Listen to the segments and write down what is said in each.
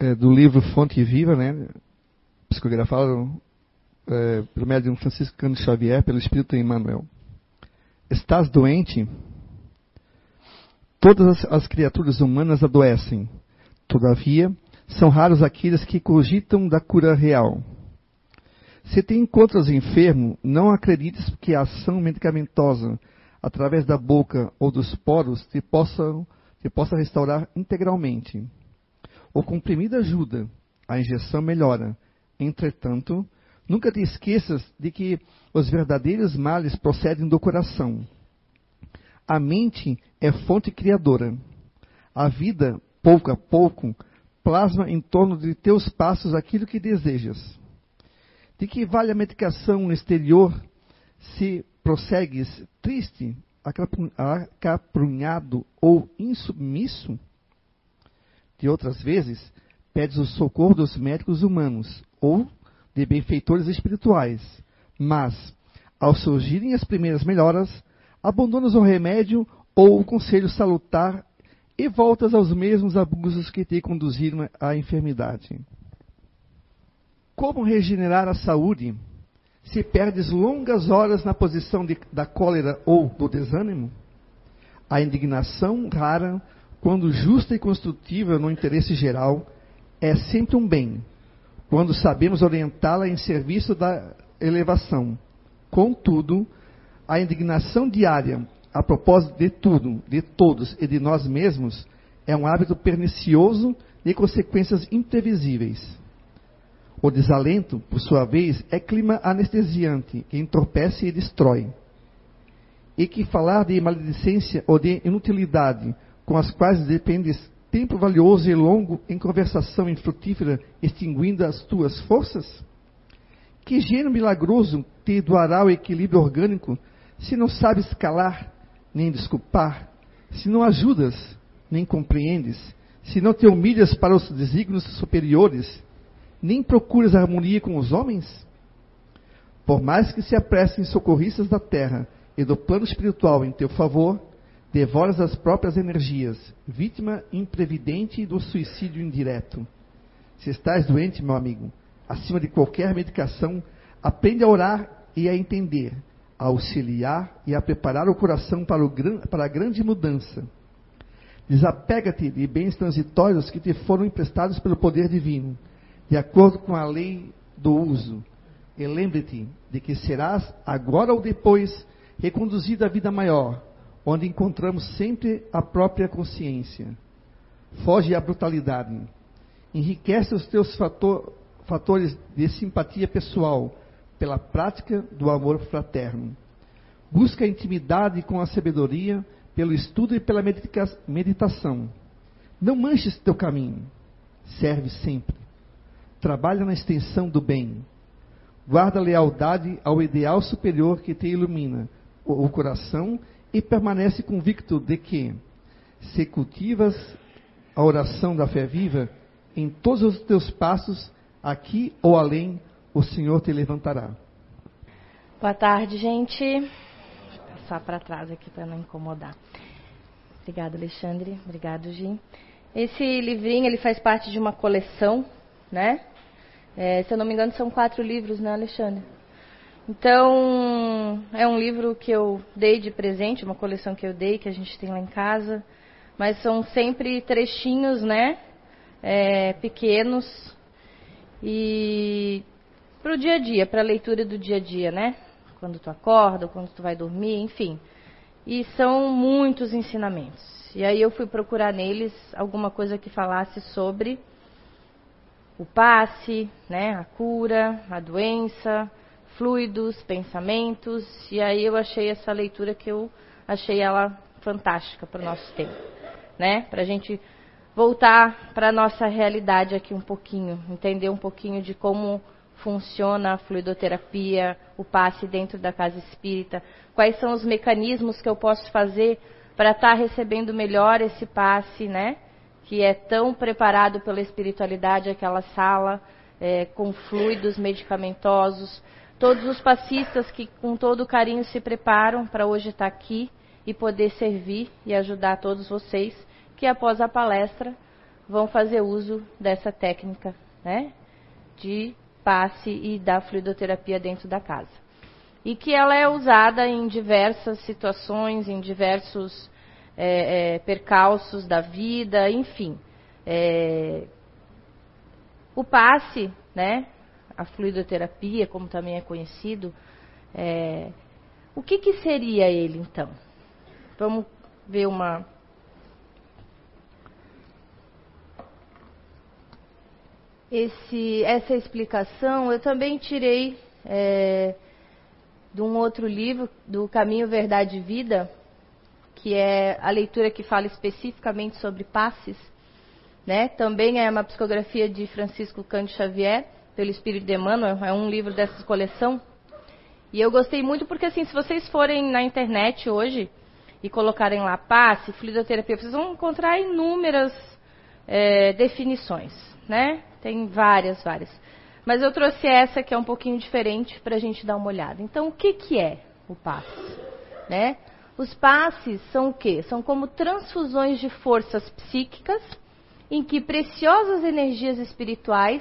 é, do livro Fonte Viva, né, psicografado é, pelo médium Francisco Cândido Xavier, pelo Espírito Emmanuel. Estás doente? Todas as, as criaturas humanas adoecem. Todavia, são raros aqueles que cogitam da cura real. Se te encontras enfermo, não acredites que a ação medicamentosa, através da boca ou dos poros, te possa, te possa restaurar integralmente. O comprimido ajuda, a injeção melhora. Entretanto, nunca te esqueças de que os verdadeiros males procedem do coração. A mente é fonte criadora. A vida, pouco a pouco, plasma em torno de teus passos aquilo que desejas. De que vale a medicação exterior se prossegues triste, acaprunhado ou insubmisso? De outras vezes, pedes o socorro dos médicos humanos ou de benfeitores espirituais, mas, ao surgirem as primeiras melhoras, abandonas o remédio ou o conselho salutar e voltas aos mesmos abusos que te conduziram à enfermidade. Como regenerar a saúde se perdes longas horas na posição de, da cólera ou do desânimo? A indignação rara, quando justa e construtiva no interesse geral, é sempre um bem, quando sabemos orientá-la em serviço da elevação. Contudo, a indignação diária a propósito de tudo, de todos e de nós mesmos, é um hábito pernicioso e consequências imprevisíveis. O desalento, por sua vez, é clima anestesiante que entorpece e destrói. E que falar de maledicência ou de inutilidade, com as quais dependes tempo valioso e longo em conversação infrutífera, extinguindo as tuas forças? Que gênio milagroso te doará o equilíbrio orgânico se não sabes calar nem desculpar, se não ajudas, nem compreendes, se não te humilhas para os desígnios superiores, nem procuras harmonia com os homens? Por mais que se apressem socorristas da terra e do plano espiritual em teu favor, devoras as próprias energias, vítima imprevidente do suicídio indireto. Se estás doente, meu amigo, acima de qualquer medicação, aprende a orar e a entender a auxiliar e a preparar o coração para, o, para a grande mudança. Desapega-te de bens transitórios que te foram emprestados pelo poder divino, de acordo com a lei do uso. E lembre-te de que serás, agora ou depois, reconduzido à vida maior, onde encontramos sempre a própria consciência. Foge à brutalidade. Enriquece os teus fator, fatores de simpatia pessoal, pela prática do amor fraterno. Busca a intimidade com a sabedoria pelo estudo e pela meditação. Não manches teu caminho. Serve sempre. Trabalha na extensão do bem. Guarda lealdade ao ideal superior que te ilumina o coração e permanece convicto de que, se cultivas a oração da fé viva, em todos os teus passos, aqui ou além, o Senhor te levantará. Boa tarde, gente. Vou passar para trás aqui para não incomodar. Obrigada, Alexandre. Obrigado, Gi. Esse livrinho ele faz parte de uma coleção, né? É, se eu não me engano, são quatro livros, né, Alexandre? Então, é um livro que eu dei de presente, uma coleção que eu dei, que a gente tem lá em casa. Mas são sempre trechinhos, né? É, pequenos. E para o dia a dia, para a leitura do dia a dia, né? Quando tu acorda, quando tu vai dormir, enfim. E são muitos ensinamentos. E aí eu fui procurar neles alguma coisa que falasse sobre o passe, né, a cura, a doença, fluidos, pensamentos. E aí eu achei essa leitura que eu achei ela fantástica para o nosso tempo, né? Para a gente voltar para a nossa realidade aqui um pouquinho, entender um pouquinho de como funciona a fluidoterapia, o passe dentro da casa espírita, quais são os mecanismos que eu posso fazer para estar tá recebendo melhor esse passe, né? Que é tão preparado pela espiritualidade, aquela sala é, com fluidos medicamentosos. Todos os passistas que com todo carinho se preparam para hoje estar tá aqui e poder servir e ajudar todos vocês, que após a palestra vão fazer uso dessa técnica né, de passe e da fluidoterapia dentro da casa. E que ela é usada em diversas situações, em diversos é, é, percalços da vida, enfim. É, o passe, né, a fluidoterapia, como também é conhecido, é, o que, que seria ele então? Vamos ver uma. Esse, essa explicação eu também tirei é, de um outro livro, do Caminho, Verdade e Vida, que é a leitura que fala especificamente sobre passes. Né? Também é uma psicografia de Francisco Cândido Xavier, pelo Espírito de Emmanuel, é um livro dessa coleção. E eu gostei muito porque, assim, se vocês forem na internet hoje e colocarem lá passe, fluidoterapia, vocês vão encontrar inúmeras é, definições, né? Tem várias, várias. Mas eu trouxe essa que é um pouquinho diferente para a gente dar uma olhada. Então, o que, que é o passe? Né? Os passes são o quê? São como transfusões de forças psíquicas em que preciosas energias espirituais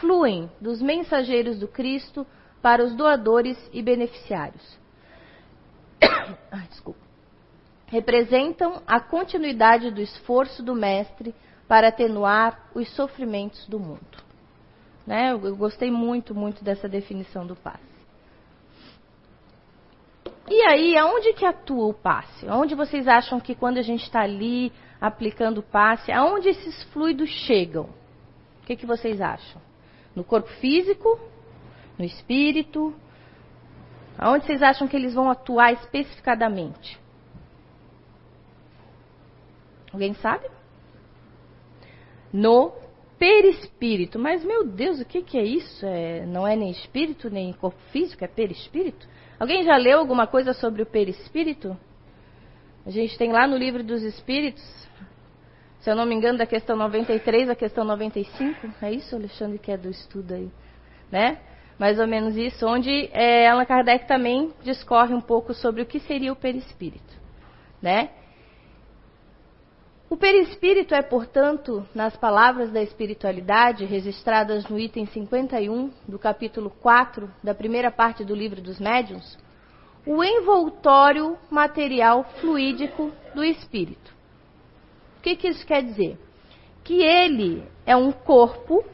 fluem dos mensageiros do Cristo para os doadores e beneficiários. Desculpa. Representam a continuidade do esforço do Mestre para atenuar os sofrimentos do mundo. Né? Eu, eu gostei muito, muito dessa definição do passe. E aí, aonde que atua o passe? Onde vocês acham que quando a gente está ali aplicando o passe, aonde esses fluidos chegam? O que, que vocês acham? No corpo físico no espírito? Aonde vocês acham que eles vão atuar especificadamente? Alguém sabe? No perispírito. Mas, meu Deus, o que, que é isso? É, não é nem espírito, nem corpo físico, é perispírito? Alguém já leu alguma coisa sobre o perispírito? A gente tem lá no livro dos espíritos, se eu não me engano, da questão 93 à questão 95. É isso, Alexandre, que é do estudo aí, né? mais ou menos isso, onde é, Allan Kardec também discorre um pouco sobre o que seria o perispírito, né? O perispírito é, portanto, nas palavras da espiritualidade, registradas no item 51 do capítulo 4 da primeira parte do livro dos médiuns, o envoltório material fluídico do espírito. Que, que isso quer dizer? Que ele é um corpo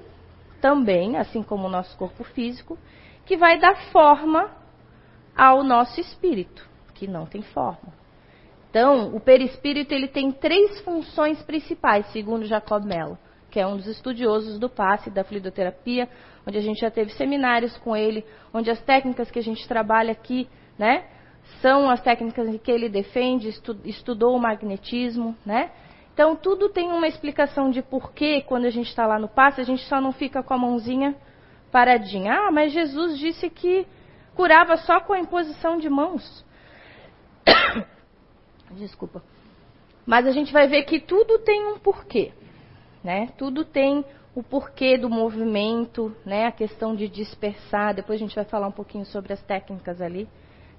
também, assim como o nosso corpo físico, que vai dar forma ao nosso espírito, que não tem forma. Então, o perispírito ele tem três funções principais, segundo Jacob Mello, que é um dos estudiosos do passe da fluidoterapia, onde a gente já teve seminários com ele, onde as técnicas que a gente trabalha aqui, né, são as técnicas que ele defende, estudou o magnetismo, né? Então, tudo tem uma explicação de porquê, quando a gente está lá no passe, a gente só não fica com a mãozinha paradinha. Ah, mas Jesus disse que curava só com a imposição de mãos. Desculpa. Mas a gente vai ver que tudo tem um porquê, né? Tudo tem o porquê do movimento, né? A questão de dispersar. Depois a gente vai falar um pouquinho sobre as técnicas ali,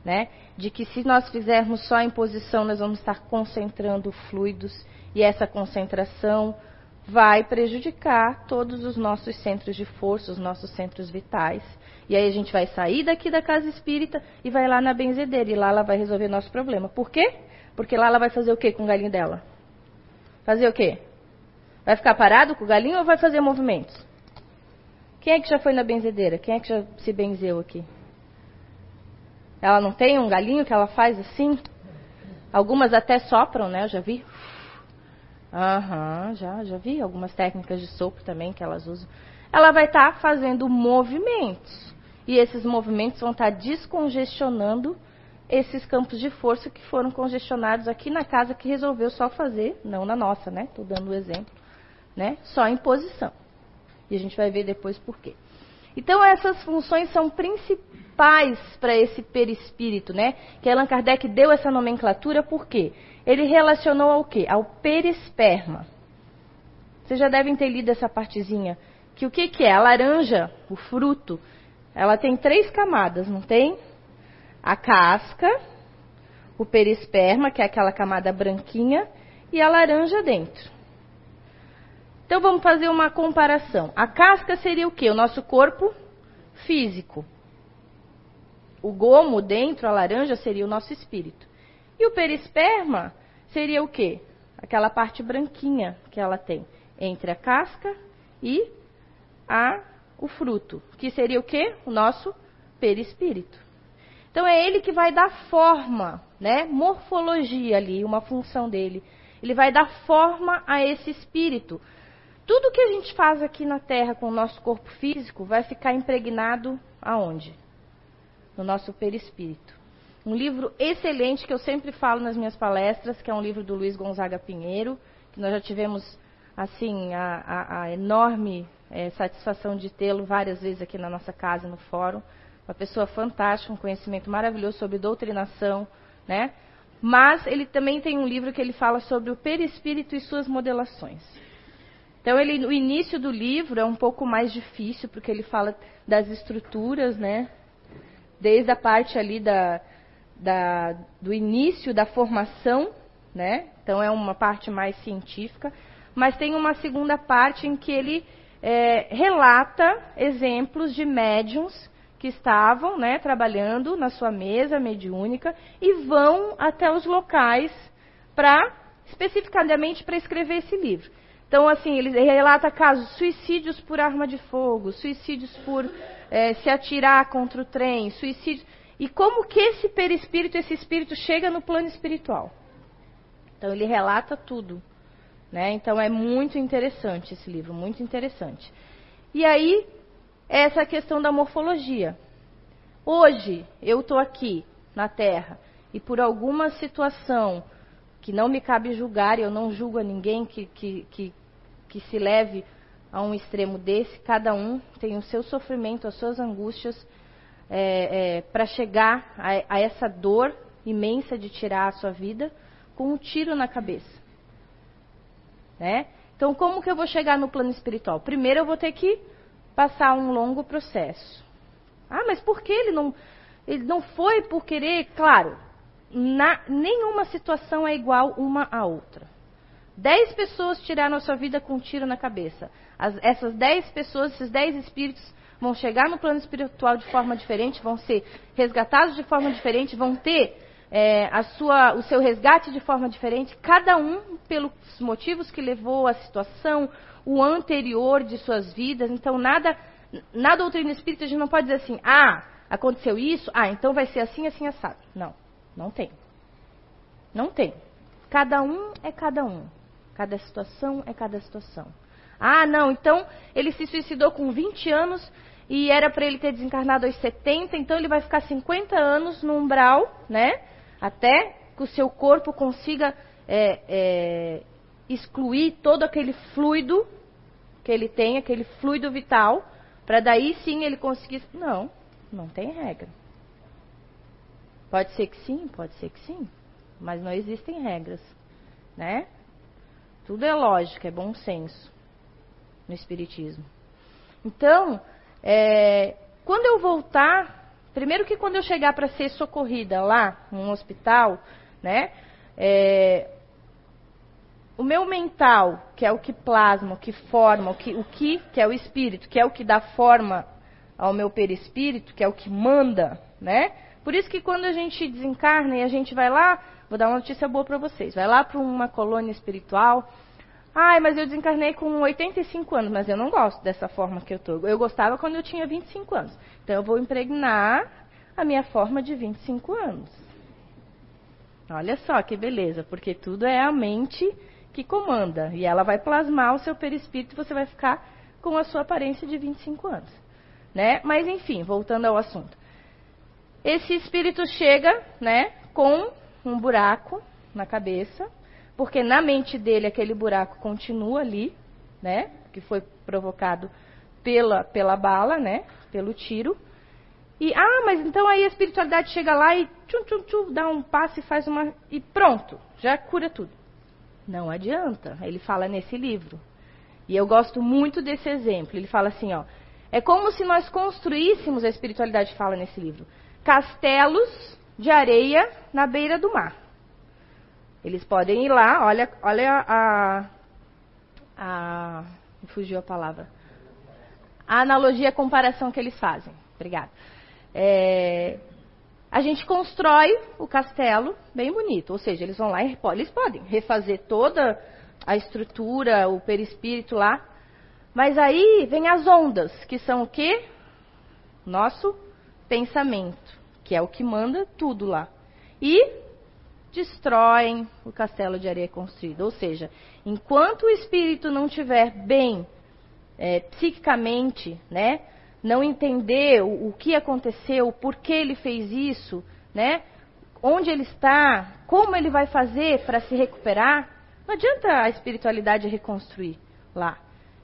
né? De que se nós fizermos só a imposição, nós vamos estar concentrando fluidos e essa concentração vai prejudicar todos os nossos centros de força, os nossos centros vitais. E aí a gente vai sair daqui da casa espírita e vai lá na benzedeira. E lá ela vai resolver nosso problema. Por quê? Porque lá ela vai fazer o quê com o galinho dela? Fazer o quê? Vai ficar parado com o galinho ou vai fazer movimentos? Quem é que já foi na benzedeira? Quem é que já se benzeu aqui? Ela não tem um galinho que ela faz assim? Algumas até sopram, né? Eu já vi. Aham, uhum, já, já vi algumas técnicas de sopro também que elas usam. Ela vai estar tá fazendo movimentos. E esses movimentos vão estar tá descongestionando esses campos de força que foram congestionados aqui na casa que resolveu só fazer, não na nossa, né? Estou dando o um exemplo, né? Só em posição. E a gente vai ver depois por quê. Então essas funções são principais para esse perispírito, né? Que Allan Kardec deu essa nomenclatura por quê? ele relacionou ao quê? Ao perisperma. Vocês já devem ter lido essa partezinha. Que o que, que é? A laranja, o fruto, ela tem três camadas, não tem? A casca, o perisperma, que é aquela camada branquinha, e a laranja dentro. Então vamos fazer uma comparação. A casca seria o quê? O nosso corpo físico. O gomo dentro, a laranja, seria o nosso espírito. E o perisperma seria o quê? Aquela parte branquinha que ela tem entre a casca e a, o fruto, que seria o quê? O nosso perispírito. Então é ele que vai dar forma, né? Morfologia ali, uma função dele. Ele vai dar forma a esse espírito. Tudo que a gente faz aqui na Terra com o nosso corpo físico vai ficar impregnado aonde? No nosso perispírito. Um livro excelente que eu sempre falo nas minhas palestras, que é um livro do Luiz Gonzaga Pinheiro, que nós já tivemos assim a, a, a enorme é, satisfação de tê-lo várias vezes aqui na nossa casa, no fórum. Uma pessoa fantástica, um conhecimento maravilhoso sobre doutrinação, né? Mas ele também tem um livro que ele fala sobre o perispírito e suas modelações. Então, ele, o início do livro é um pouco mais difícil, porque ele fala das estruturas, né? Desde a parte ali da, da, do início da formação, né? Então, é uma parte mais científica. Mas tem uma segunda parte em que ele é, relata exemplos de médiums que estavam né, trabalhando na sua mesa mediúnica e vão até os locais para, especificadamente, para escrever esse livro. Então, assim, ele relata casos, suicídios por arma de fogo, suicídios por é, se atirar contra o trem, suicídios. E como que esse perispírito, esse espírito chega no plano espiritual. Então, ele relata tudo. Né? Então, é muito interessante esse livro, muito interessante. E aí, essa questão da morfologia. Hoje, eu estou aqui na Terra e por alguma situação que não me cabe julgar, eu não julgo a ninguém que, que, que, que se leve a um extremo desse, cada um tem o seu sofrimento, as suas angústias é, é, para chegar a, a essa dor imensa de tirar a sua vida com um tiro na cabeça. Né? Então, como que eu vou chegar no plano espiritual? Primeiro, eu vou ter que passar um longo processo. Ah, mas por que ele não, ele não foi por querer? Claro, na, nenhuma situação é igual uma à outra. Dez pessoas tiraram a sua vida com um tiro na cabeça. As, essas dez pessoas, esses dez espíritos, vão chegar no plano espiritual de forma diferente, vão ser resgatados de forma diferente, vão ter é, a sua, o seu resgate de forma diferente, cada um pelos motivos que levou a situação, o anterior de suas vidas. Então, nada, na doutrina espírita, a gente não pode dizer assim, ah, aconteceu isso, ah, então vai ser assim, assim, assado. Não, não tem. Não tem. Cada um é cada um. Cada situação é cada situação. Ah, não, então ele se suicidou com 20 anos e era para ele ter desencarnado aos 70, então ele vai ficar 50 anos no umbral, né? Até que o seu corpo consiga é, é, excluir todo aquele fluido que ele tem, aquele fluido vital, para daí sim ele conseguir. Não, não tem regra. Pode ser que sim, pode ser que sim, mas não existem regras, né? Tudo é lógica, é bom senso no espiritismo. Então, é, quando eu voltar, primeiro que quando eu chegar para ser socorrida lá num hospital, né? É, o meu mental, que é o que plasma, o que forma, o que, o que, que é o espírito, que é o que dá forma ao meu perispírito, que é o que manda, né? Por isso que quando a gente desencarna e a gente vai lá, vou dar uma notícia boa para vocês, vai lá para uma colônia espiritual. Ai, mas eu desencarnei com 85 anos, mas eu não gosto dessa forma que eu tô. Eu gostava quando eu tinha 25 anos. Então eu vou impregnar a minha forma de 25 anos. Olha só que beleza, porque tudo é a mente que comanda. E ela vai plasmar o seu perispírito e você vai ficar com a sua aparência de 25 anos. Né? Mas enfim, voltando ao assunto. Esse espírito chega né, com um buraco na cabeça, porque na mente dele aquele buraco continua ali, né? Que foi provocado pela, pela bala, né? Pelo tiro. E, ah, mas então aí a espiritualidade chega lá e tchum, tchum, tchum, dá um passo e faz uma. E pronto, já cura tudo. Não adianta. Ele fala nesse livro. E eu gosto muito desse exemplo. Ele fala assim, ó. É como se nós construíssemos, a espiritualidade fala nesse livro, castelos de areia na beira do mar. Eles podem ir lá, olha, olha a, a fugiu a palavra. A analogia, a comparação que eles fazem. Obrigada. É, a gente constrói o castelo bem bonito, ou seja, eles vão lá e eles podem refazer toda a estrutura, o perispírito lá, mas aí vem as ondas, que são o quê? Nosso pensamento, que é o que manda tudo lá. E destroem o castelo de areia construído. Ou seja, enquanto o espírito não estiver bem é, psiquicamente, né, não entender o, o que aconteceu, o porquê ele fez isso, né, onde ele está, como ele vai fazer para se recuperar, não adianta a espiritualidade reconstruir lá.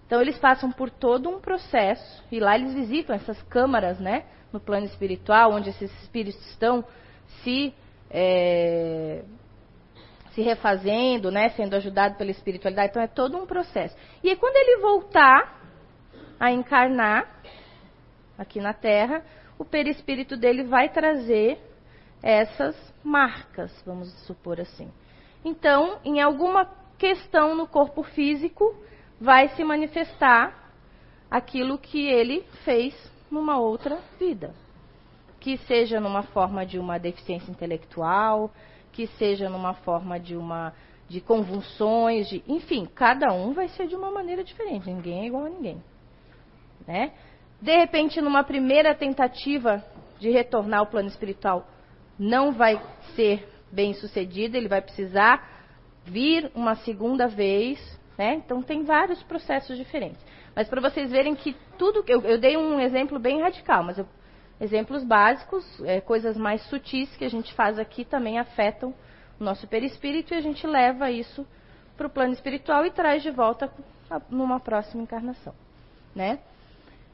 Então eles passam por todo um processo e lá eles visitam essas câmaras, né, no plano espiritual, onde esses espíritos estão se é, se refazendo, né, sendo ajudado pela espiritualidade. Então é todo um processo. E aí, quando ele voltar a encarnar aqui na Terra, o perispírito dele vai trazer essas marcas, vamos supor assim. Então, em alguma questão no corpo físico, vai se manifestar aquilo que ele fez numa outra vida. Que seja numa forma de uma deficiência intelectual, que seja numa forma de uma de convulsões, de, enfim, cada um vai ser de uma maneira diferente, ninguém é igual a ninguém. Né? De repente, numa primeira tentativa de retornar ao plano espiritual, não vai ser bem sucedida, ele vai precisar vir uma segunda vez, né? Então tem vários processos diferentes. Mas para vocês verem que tudo. Eu, eu dei um exemplo bem radical, mas eu, exemplos básicos, é, coisas mais sutis que a gente faz aqui também afetam o nosso perispírito e a gente leva isso para o plano espiritual e traz de volta numa próxima encarnação. Né?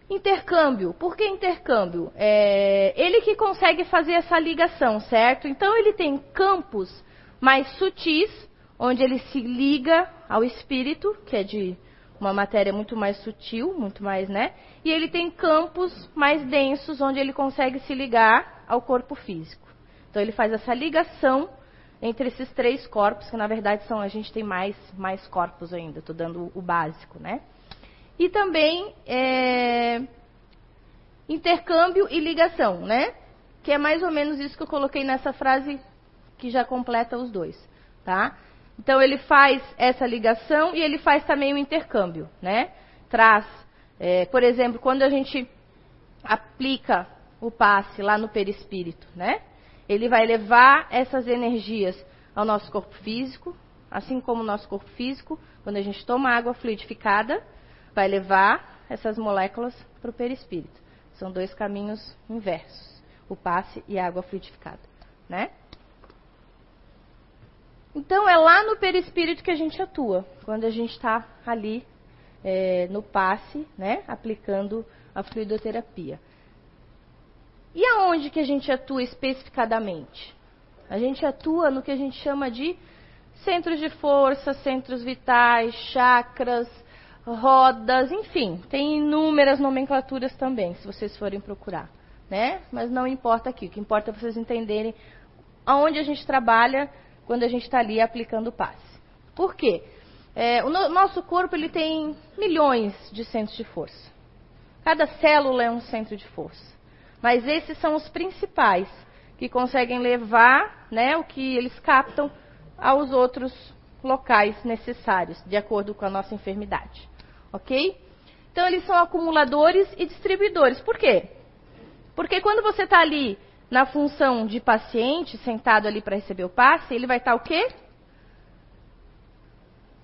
Intercâmbio. Por que intercâmbio? É ele que consegue fazer essa ligação, certo? Então ele tem campos mais sutis, onde ele se liga ao espírito, que é de uma matéria muito mais sutil, muito mais, né? E ele tem campos mais densos onde ele consegue se ligar ao corpo físico. Então ele faz essa ligação entre esses três corpos, que na verdade são a gente tem mais mais corpos ainda. Estou dando o básico, né? E também é, intercâmbio e ligação, né? Que é mais ou menos isso que eu coloquei nessa frase que já completa os dois, tá? Então ele faz essa ligação e ele faz também o intercâmbio, né? Traz, é, por exemplo, quando a gente aplica o passe lá no perispírito, né? Ele vai levar essas energias ao nosso corpo físico, assim como o nosso corpo físico, quando a gente toma água fluidificada, vai levar essas moléculas para o perispírito. São dois caminhos inversos, o passe e a água fluidificada, né? Então é lá no perispírito que a gente atua, quando a gente está ali é, no passe, né, aplicando a fluidoterapia. E aonde que a gente atua especificadamente? A gente atua no que a gente chama de centros de força, centros vitais, chakras, rodas, enfim, tem inúmeras nomenclaturas também, se vocês forem procurar, né? Mas não importa aqui, o que importa é vocês entenderem aonde a gente trabalha quando a gente está ali aplicando o passe. Por quê? É, o no, nosso corpo ele tem milhões de centros de força. Cada célula é um centro de força. Mas esses são os principais que conseguem levar né, o que eles captam aos outros locais necessários, de acordo com a nossa enfermidade. Ok? Então, eles são acumuladores e distribuidores. Por quê? Porque quando você está ali na função de paciente, sentado ali para receber o passe, ele vai estar tá o quê?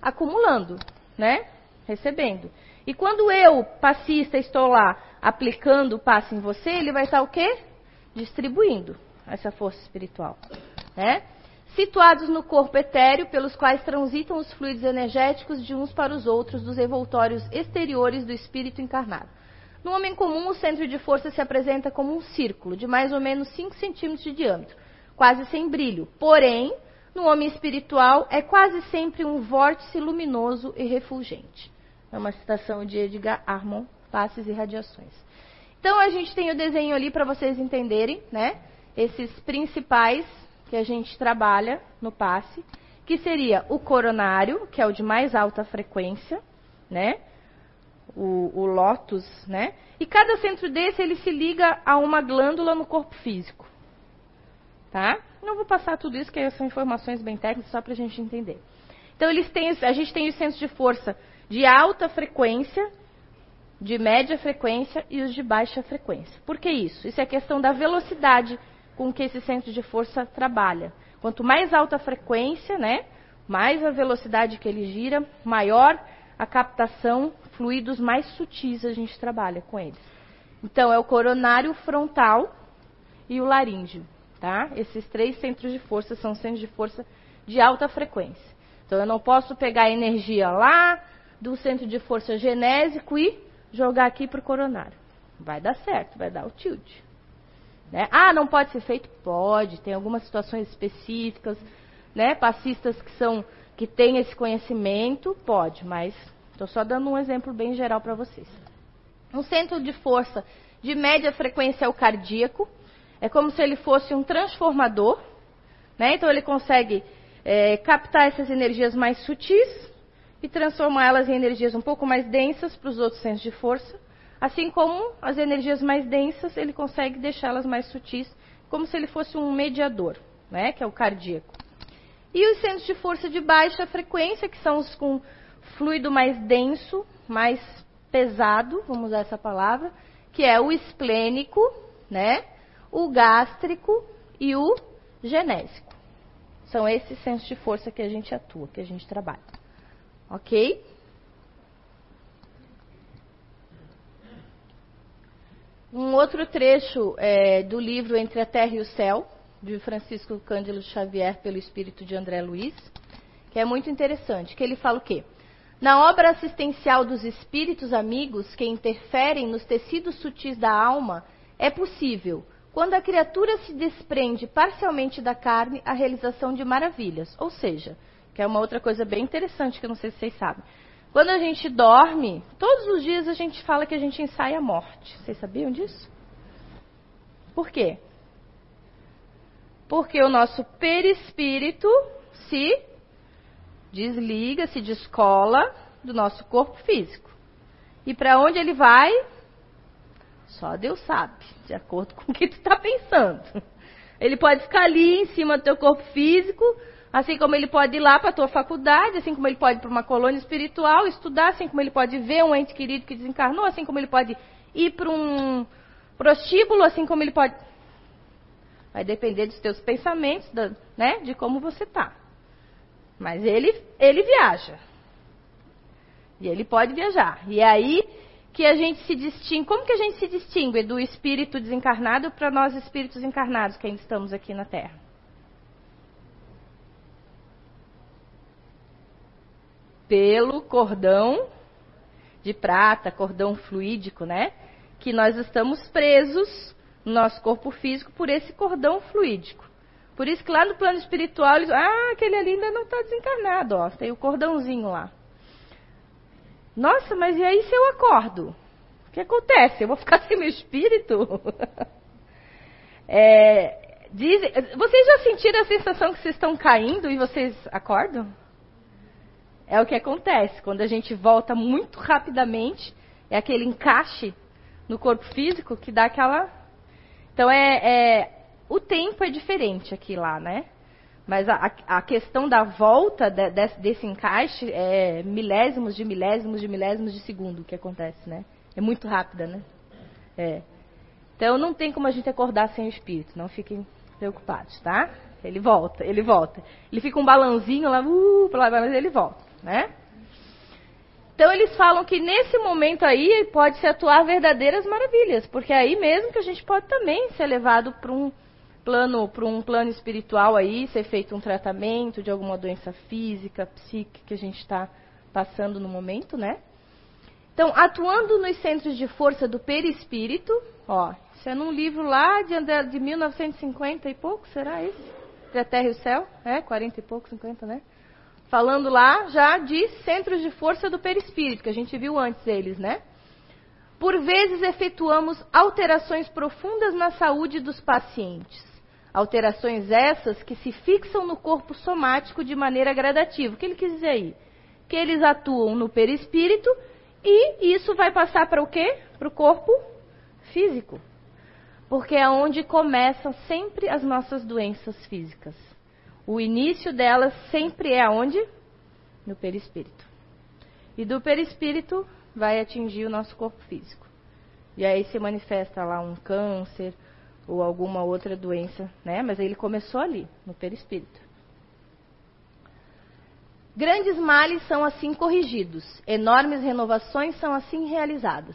Acumulando, né? Recebendo. E quando eu, passista, estou lá aplicando o passe em você, ele vai estar tá o quê? Distribuindo essa força espiritual, né? Situados no corpo etéreo, pelos quais transitam os fluidos energéticos de uns para os outros dos envoltórios exteriores do espírito encarnado. No homem comum, o centro de força se apresenta como um círculo de mais ou menos 5 centímetros de diâmetro, quase sem brilho. Porém, no homem espiritual, é quase sempre um vórtice luminoso e refulgente. É uma citação de Edgar Armand, Passes e Radiações. Então, a gente tem o desenho ali para vocês entenderem, né? Esses principais que a gente trabalha no passe, que seria o coronário, que é o de mais alta frequência, né? O, o lótus, né? E cada centro desse ele se liga a uma glândula no corpo físico, tá? Não vou passar tudo isso, que são informações bem técnicas, só para a gente entender. Então eles têm, a gente tem os centros de força de alta frequência, de média frequência e os de baixa frequência. Por que isso? Isso é questão da velocidade com que esse centro de força trabalha. Quanto mais alta a frequência, né, mais a velocidade que ele gira, maior a captação, fluidos mais sutis a gente trabalha com eles. Então, é o coronário frontal e o laríngeo, tá? Esses três centros de força são centros de força de alta frequência. Então, eu não posso pegar a energia lá do centro de força genésico e jogar aqui para o coronário. Vai dar certo, vai dar o tilt. Né? Ah, não pode ser feito? Pode. Tem algumas situações específicas, né? Passistas que são que têm esse conhecimento, pode, mas estou só dando um exemplo bem geral para vocês. Um centro de força de média frequência é o cardíaco. É como se ele fosse um transformador, né? Então ele consegue é, captar essas energias mais sutis e transformá-las em energias um pouco mais densas para os outros centros de força. Assim como as energias mais densas, ele consegue deixá-las mais sutis, como se ele fosse um mediador, né, que é o cardíaco. E os centros de força de baixa frequência, que são os com fluido mais denso, mais pesado, vamos usar essa palavra, que é o esplênico, né, o gástrico e o genésico. São esses centros de força que a gente atua, que a gente trabalha. Ok? Um outro trecho é, do livro Entre a Terra e o Céu, de Francisco Cândido Xavier, pelo espírito de André Luiz, que é muito interessante, que ele fala o quê? Na obra assistencial dos espíritos amigos que interferem nos tecidos sutis da alma, é possível, quando a criatura se desprende parcialmente da carne, a realização de maravilhas. Ou seja, que é uma outra coisa bem interessante que eu não sei se vocês sabem. Quando a gente dorme, todos os dias a gente fala que a gente ensaia a morte. Vocês sabiam disso? Por quê? Porque o nosso perispírito se desliga, se descola do nosso corpo físico. E para onde ele vai? Só Deus sabe, de acordo com o que tu está pensando. Ele pode ficar ali em cima do teu corpo físico, Assim como ele pode ir lá para a tua faculdade, assim como ele pode ir para uma colônia espiritual estudar, assim como ele pode ver um ente querido que desencarnou, assim como ele pode ir para um prostíbulo, assim como ele pode. Vai depender dos teus pensamentos, né, de como você tá. Mas ele, ele viaja. E ele pode viajar. E é aí que a gente se distingue. Como que a gente se distingue do espírito desencarnado para nós espíritos encarnados que ainda estamos aqui na Terra? pelo cordão de prata, cordão fluídico, né? Que nós estamos presos no nosso corpo físico por esse cordão fluídico. Por isso que lá no plano espiritual, eles, ah, aquele ali ainda não está desencarnado, ó, tem o cordãozinho lá. Nossa, mas e aí se eu acordo? O que acontece? Eu vou ficar sem meu espírito? é, dizem, vocês já sentiram a sensação que vocês estão caindo e vocês acordam? É o que acontece quando a gente volta muito rapidamente, é aquele encaixe no corpo físico que dá aquela. Então é, é o tempo é diferente aqui lá, né? Mas a, a questão da volta de, desse, desse encaixe é milésimos de milésimos de milésimos de segundo que acontece, né? É muito rápida, né? É. Então não tem como a gente acordar sem o espírito, não fiquem preocupados, tá? Ele volta, ele volta. Ele fica um balãozinho lá, uh, mas ele volta né? Então eles falam que nesse momento aí pode se atuar verdadeiras maravilhas, porque é aí mesmo que a gente pode também ser levado para um plano, para um plano espiritual aí, ser feito um tratamento de alguma doença física, psíquica que a gente está passando no momento, né? Então, atuando nos centros de força do perispírito, ó, isso é num livro lá de, de 1950 e pouco, será esse? De a Terra e o Céu, é, 40 e pouco, 50, né? falando lá já de centros de força do perispírito, que a gente viu antes eles, né? Por vezes efetuamos alterações profundas na saúde dos pacientes. Alterações essas que se fixam no corpo somático de maneira gradativa. O que ele quis dizer aí? Que eles atuam no perispírito E isso vai passar para o quê? Para o corpo físico. Porque é onde começam sempre as nossas doenças físicas. O início delas sempre é aonde? No perispírito. E do perispírito vai atingir o nosso corpo físico. E aí se manifesta lá um câncer ou alguma outra doença, né? Mas ele começou ali, no perispírito. Grandes males são assim corrigidos, enormes renovações são assim realizadas.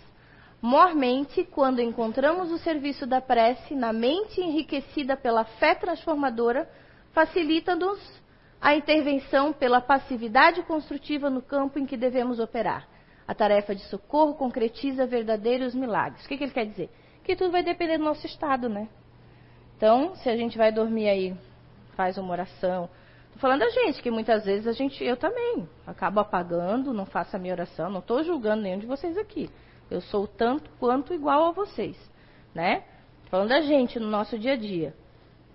Mormente, quando encontramos o serviço da prece na mente enriquecida pela fé transformadora, facilita-nos a intervenção pela passividade construtiva no campo em que devemos operar. A tarefa de socorro concretiza verdadeiros milagres. O que, que ele quer dizer? Que tudo vai depender do nosso estado, né? Então, se a gente vai dormir aí, faz uma oração. Estou falando da gente, que muitas vezes a gente, eu também, acabo apagando, não faço a minha oração, não estou julgando nenhum de vocês aqui. Eu sou tanto quanto igual a vocês, né? Falando da gente no nosso dia a dia.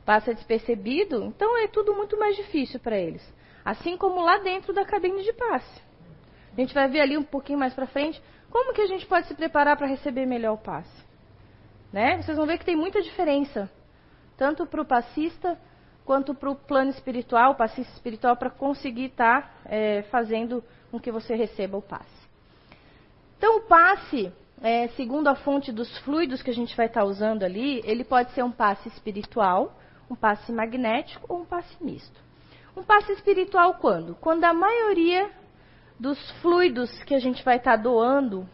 Passa despercebido, então é tudo muito mais difícil para eles. Assim como lá dentro da cabine de passe. A gente vai ver ali um pouquinho mais para frente como que a gente pode se preparar para receber melhor o passe. Né? Vocês vão ver que tem muita diferença, tanto para o passista quanto para o plano espiritual, o passista espiritual, para conseguir estar tá, é, fazendo com que você receba o passe. Então, o passe, é, segundo a fonte dos fluidos que a gente vai estar tá usando ali, ele pode ser um passe espiritual, um passe magnético ou um passe misto. Um passe espiritual quando? Quando a maioria dos fluidos que a gente vai estar tá doando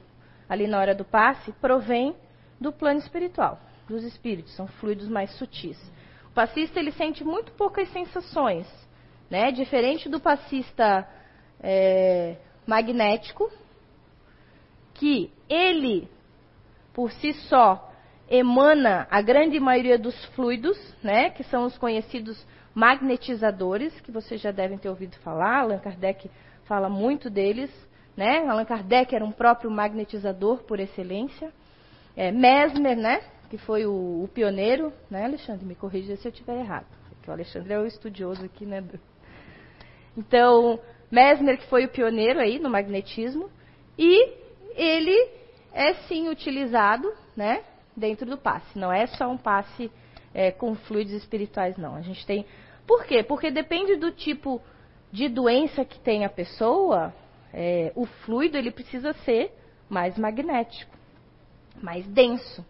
ali na hora do passe provém do plano espiritual, dos espíritos, são fluidos mais sutis. O passista ele sente muito poucas sensações, né? Diferente do passista é, magnético, que ele por si só emana a grande maioria dos fluidos, né? Que são os conhecidos magnetizadores, que vocês já devem ter ouvido falar. Allan Kardec fala muito deles. Né? Allan Kardec era um próprio magnetizador por excelência. É, Mesmer, né? que foi o, o, pioneiro, né, Alexandre? Me corrija se eu estiver errado. Porque o Alexandre é o estudioso aqui, né? Então, Mesmer, que foi o pioneiro aí no magnetismo, e ele é sim utilizado, né, dentro do passe. Não é só um passe é, com fluidos espirituais, não. A gente tem. Por quê? Porque depende do tipo de doença que tem a pessoa, é, o fluido ele precisa ser mais magnético, mais denso,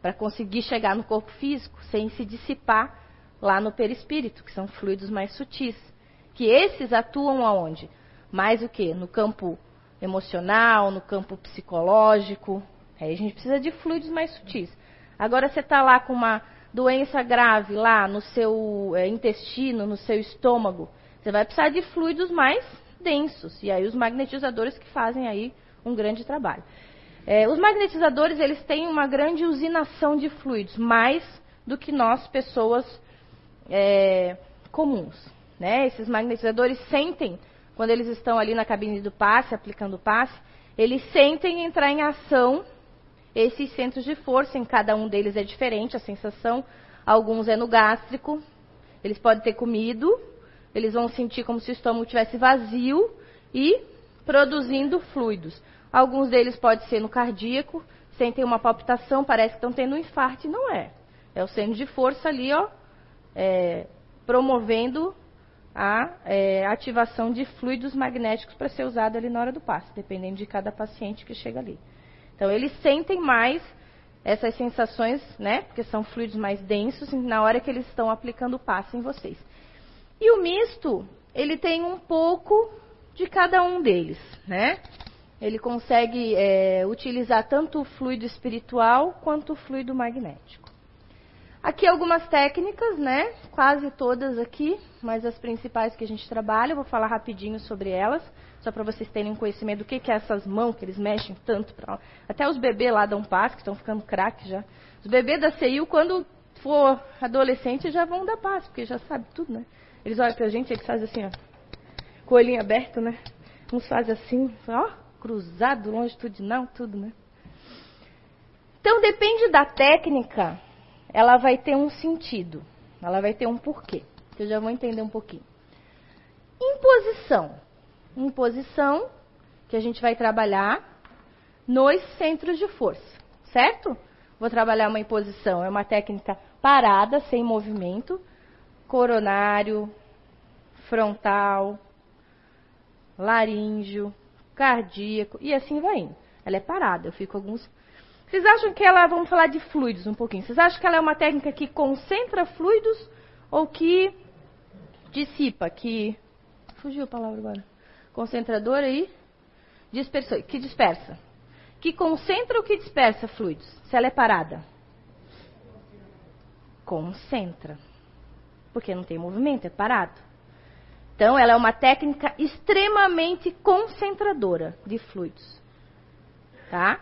para conseguir chegar no corpo físico sem se dissipar lá no perispírito, que são fluidos mais sutis. Que esses atuam aonde? Mais o que? No campo emocional, no campo psicológico. Aí a gente precisa de fluidos mais sutis. Agora você está lá com uma doença grave lá no seu é, intestino, no seu estômago. Você vai precisar de fluidos mais densos. E aí os magnetizadores que fazem aí um grande trabalho. É, os magnetizadores eles têm uma grande usinação de fluidos, mais do que nós, pessoas é, comuns. Né? Esses magnetizadores sentem, quando eles estão ali na cabine do passe, aplicando o passe, eles sentem entrar em ação esses centros de força. Em cada um deles é diferente a sensação. Alguns é no gástrico, eles podem ter comido, eles vão sentir como se o estômago estivesse vazio e produzindo fluidos. Alguns deles pode ser no cardíaco, sentem uma palpitação, parece que estão tendo um infarto, e não é. É o centro de força ali, ó, é, promovendo a é, ativação de fluidos magnéticos para ser usado ali na hora do passe, dependendo de cada paciente que chega ali. Então, eles sentem mais essas sensações, né? Porque são fluidos mais densos na hora que eles estão aplicando o passe em vocês. E o misto, ele tem um pouco de cada um deles, né? Ele consegue é, utilizar tanto o fluido espiritual quanto o fluido magnético. Aqui algumas técnicas, né? Quase todas aqui, mas as principais que a gente trabalha, eu vou falar rapidinho sobre elas, só para vocês terem conhecimento do que, que é essas mãos que eles mexem tanto. Pra... Até os bebês lá dão passe, que estão ficando craque já. Os bebês da CIU, quando for adolescente, já vão dar passe, porque já sabe tudo, né? Eles olham pra gente, eles fazem assim, ó. Com o olhinho aberto, né? Uns fazem assim, ó, cruzado, longitudinal, tudo, né? Então, depende da técnica, ela vai ter um sentido. Ela vai ter um porquê. Que eu já vou entender um pouquinho. Imposição. Imposição, que a gente vai trabalhar nos centros de força, certo? Vou trabalhar uma imposição, é uma técnica parada, sem movimento, coronário, frontal, laríngeo, cardíaco e assim vai indo. Ela é parada, eu fico alguns. Vocês acham que ela, vamos falar de fluidos um pouquinho, vocês acham que ela é uma técnica que concentra fluidos ou que dissipa, que. Fugiu a palavra agora. Concentradora e dispersor, que dispersa. Que concentra ou que dispersa fluidos? Se ela é parada? Concentra. Porque não tem movimento, é parado. Então, ela é uma técnica extremamente concentradora de fluidos. Tá?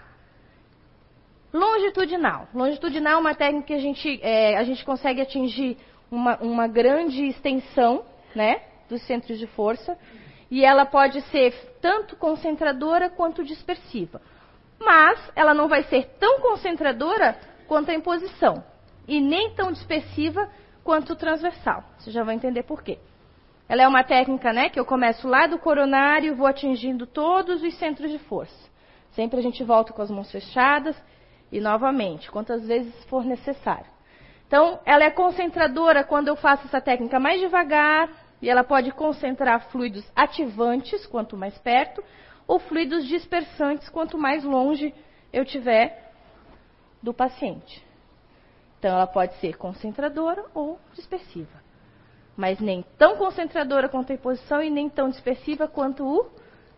Longitudinal. Longitudinal é uma técnica que a gente, é, a gente consegue atingir uma, uma grande extensão né, dos centros de força. E ela pode ser tanto concentradora quanto dispersiva. Mas ela não vai ser tão concentradora quanto a imposição. E nem tão dispersiva quanto transversal. Você já vai entender por quê. Ela é uma técnica né, que eu começo lá do coronário e vou atingindo todos os centros de força. Sempre a gente volta com as mãos fechadas e novamente, quantas vezes for necessário. Então, ela é concentradora quando eu faço essa técnica mais devagar, e ela pode concentrar fluidos ativantes, quanto mais perto, ou fluidos dispersantes, quanto mais longe eu tiver do paciente. Então, ela pode ser concentradora ou dispersiva. Mas nem tão concentradora quanto a imposição e nem tão dispersiva quanto o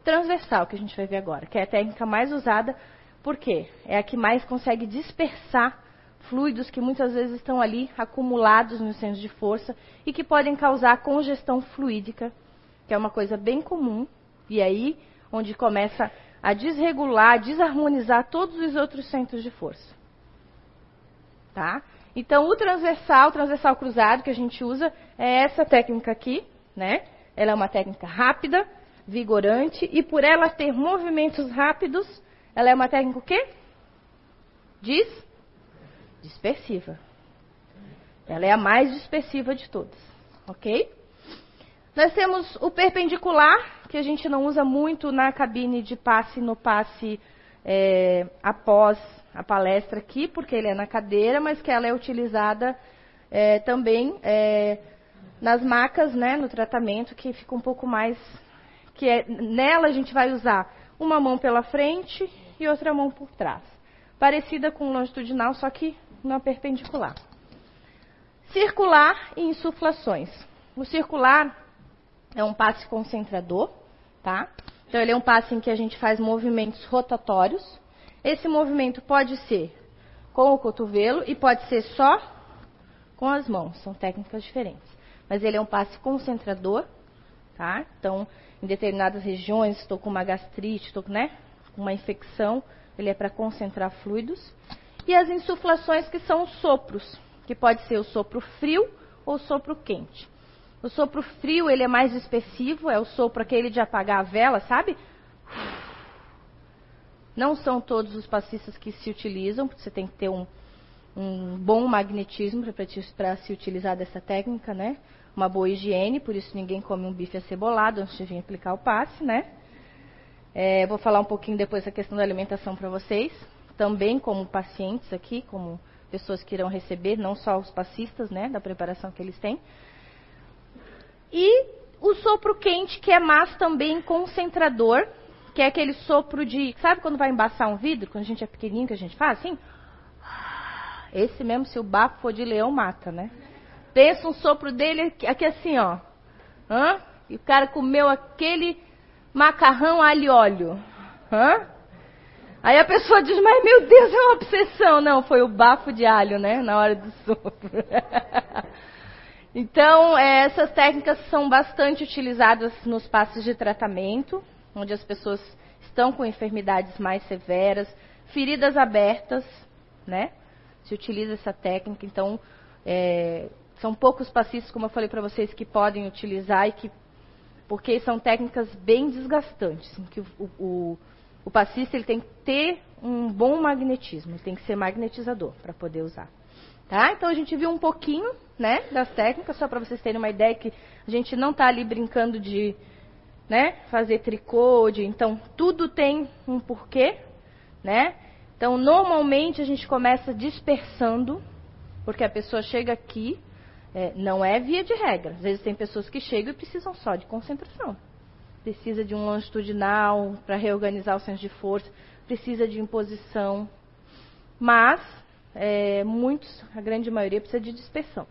transversal, que a gente vai ver agora, que é a técnica mais usada, porque é a que mais consegue dispersar fluidos que muitas vezes estão ali acumulados no centro de força e que podem causar congestão fluídica, que é uma coisa bem comum, e aí onde começa a desregular, a desarmonizar todos os outros centros de força. Tá? Então, o transversal, o transversal cruzado que a gente usa é essa técnica aqui, né? Ela é uma técnica rápida, vigorante e por ela ter movimentos rápidos, ela é uma técnica o quê? Diz dispersiva. Ela é a mais dispersiva de todas, ok? Nós temos o perpendicular, que a gente não usa muito na cabine de passe no passe é, após a palestra aqui, porque ele é na cadeira, mas que ela é utilizada é, também é, nas macas, né, no tratamento, que fica um pouco mais. que é, Nela a gente vai usar uma mão pela frente e outra mão por trás. Parecida com longitudinal, só que na perpendicular. Circular e insuflações. O circular é um passe concentrador, tá? Então ele é um passe em que a gente faz movimentos rotatórios. Esse movimento pode ser com o cotovelo e pode ser só com as mãos, são técnicas diferentes. Mas ele é um passe concentrador, tá? Então, em determinadas regiões, estou com uma gastrite, estou né, com uma infecção, ele é para concentrar fluidos e as insuflações que são os sopros, que pode ser o sopro frio ou sopro quente. O sopro frio, ele é mais expressivo, é o sopro aquele de apagar a vela, sabe? Não são todos os passistas que se utilizam, porque você tem que ter um, um bom magnetismo para se utilizar dessa técnica, né? Uma boa higiene, por isso ninguém come um bife acebolado antes de vir aplicar o passe, né? É, vou falar um pouquinho depois da questão da alimentação para vocês também como pacientes aqui, como pessoas que irão receber, não só os passistas, né, da preparação que eles têm. E o sopro quente, que é mais também concentrador, que é aquele sopro de. Sabe quando vai embaçar um vidro? Quando a gente é pequenininho, que a gente faz assim? Esse mesmo, se o bafo for de leão, mata, né? Pensa um sopro dele aqui assim, ó. Hã? E o cara comeu aquele macarrão alho e óleo. Hã? Aí a pessoa diz, mas meu Deus, é uma obsessão. Não, foi o bafo de alho, né? Na hora do sopro. então, é, essas técnicas são bastante utilizadas nos passos de tratamento, onde as pessoas estão com enfermidades mais severas, feridas abertas, né? Se utiliza essa técnica. Então, é, são poucos passistas, como eu falei para vocês, que podem utilizar e que porque são técnicas bem desgastantes, em que o, o o passista ele tem que ter um bom magnetismo, ele tem que ser magnetizador para poder usar. Tá? Então a gente viu um pouquinho né, das técnicas, só para vocês terem uma ideia que a gente não está ali brincando de né, fazer tricô, de, então tudo tem um porquê, né? Então, normalmente a gente começa dispersando, porque a pessoa chega aqui, é, não é via de regra. Às vezes tem pessoas que chegam e precisam só de concentração. Precisa de um longitudinal para reorganizar o senso de força, precisa de imposição. Mas, é, muitos, a grande maioria, precisa de dispersão.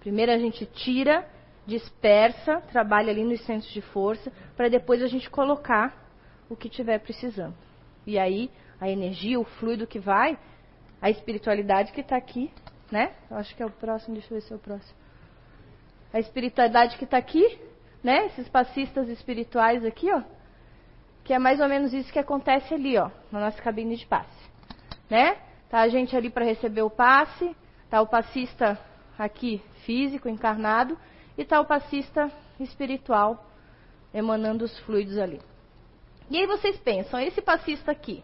Primeiro a gente tira, dispersa, trabalha ali nos centros de força, para depois a gente colocar o que tiver precisando. E aí a energia, o fluido que vai, a espiritualidade que está aqui, né? Eu acho que é o próximo, deixa eu ver se é o próximo. A espiritualidade que está aqui, né? Esses passistas espirituais aqui, ó. Que é mais ou menos isso que acontece ali, ó, na nossa cabine de passe. Né? Tá a gente ali para receber o passe, tá o passista aqui físico, encarnado, e tá o passista espiritual emanando os fluidos ali. E aí vocês pensam, esse passista aqui,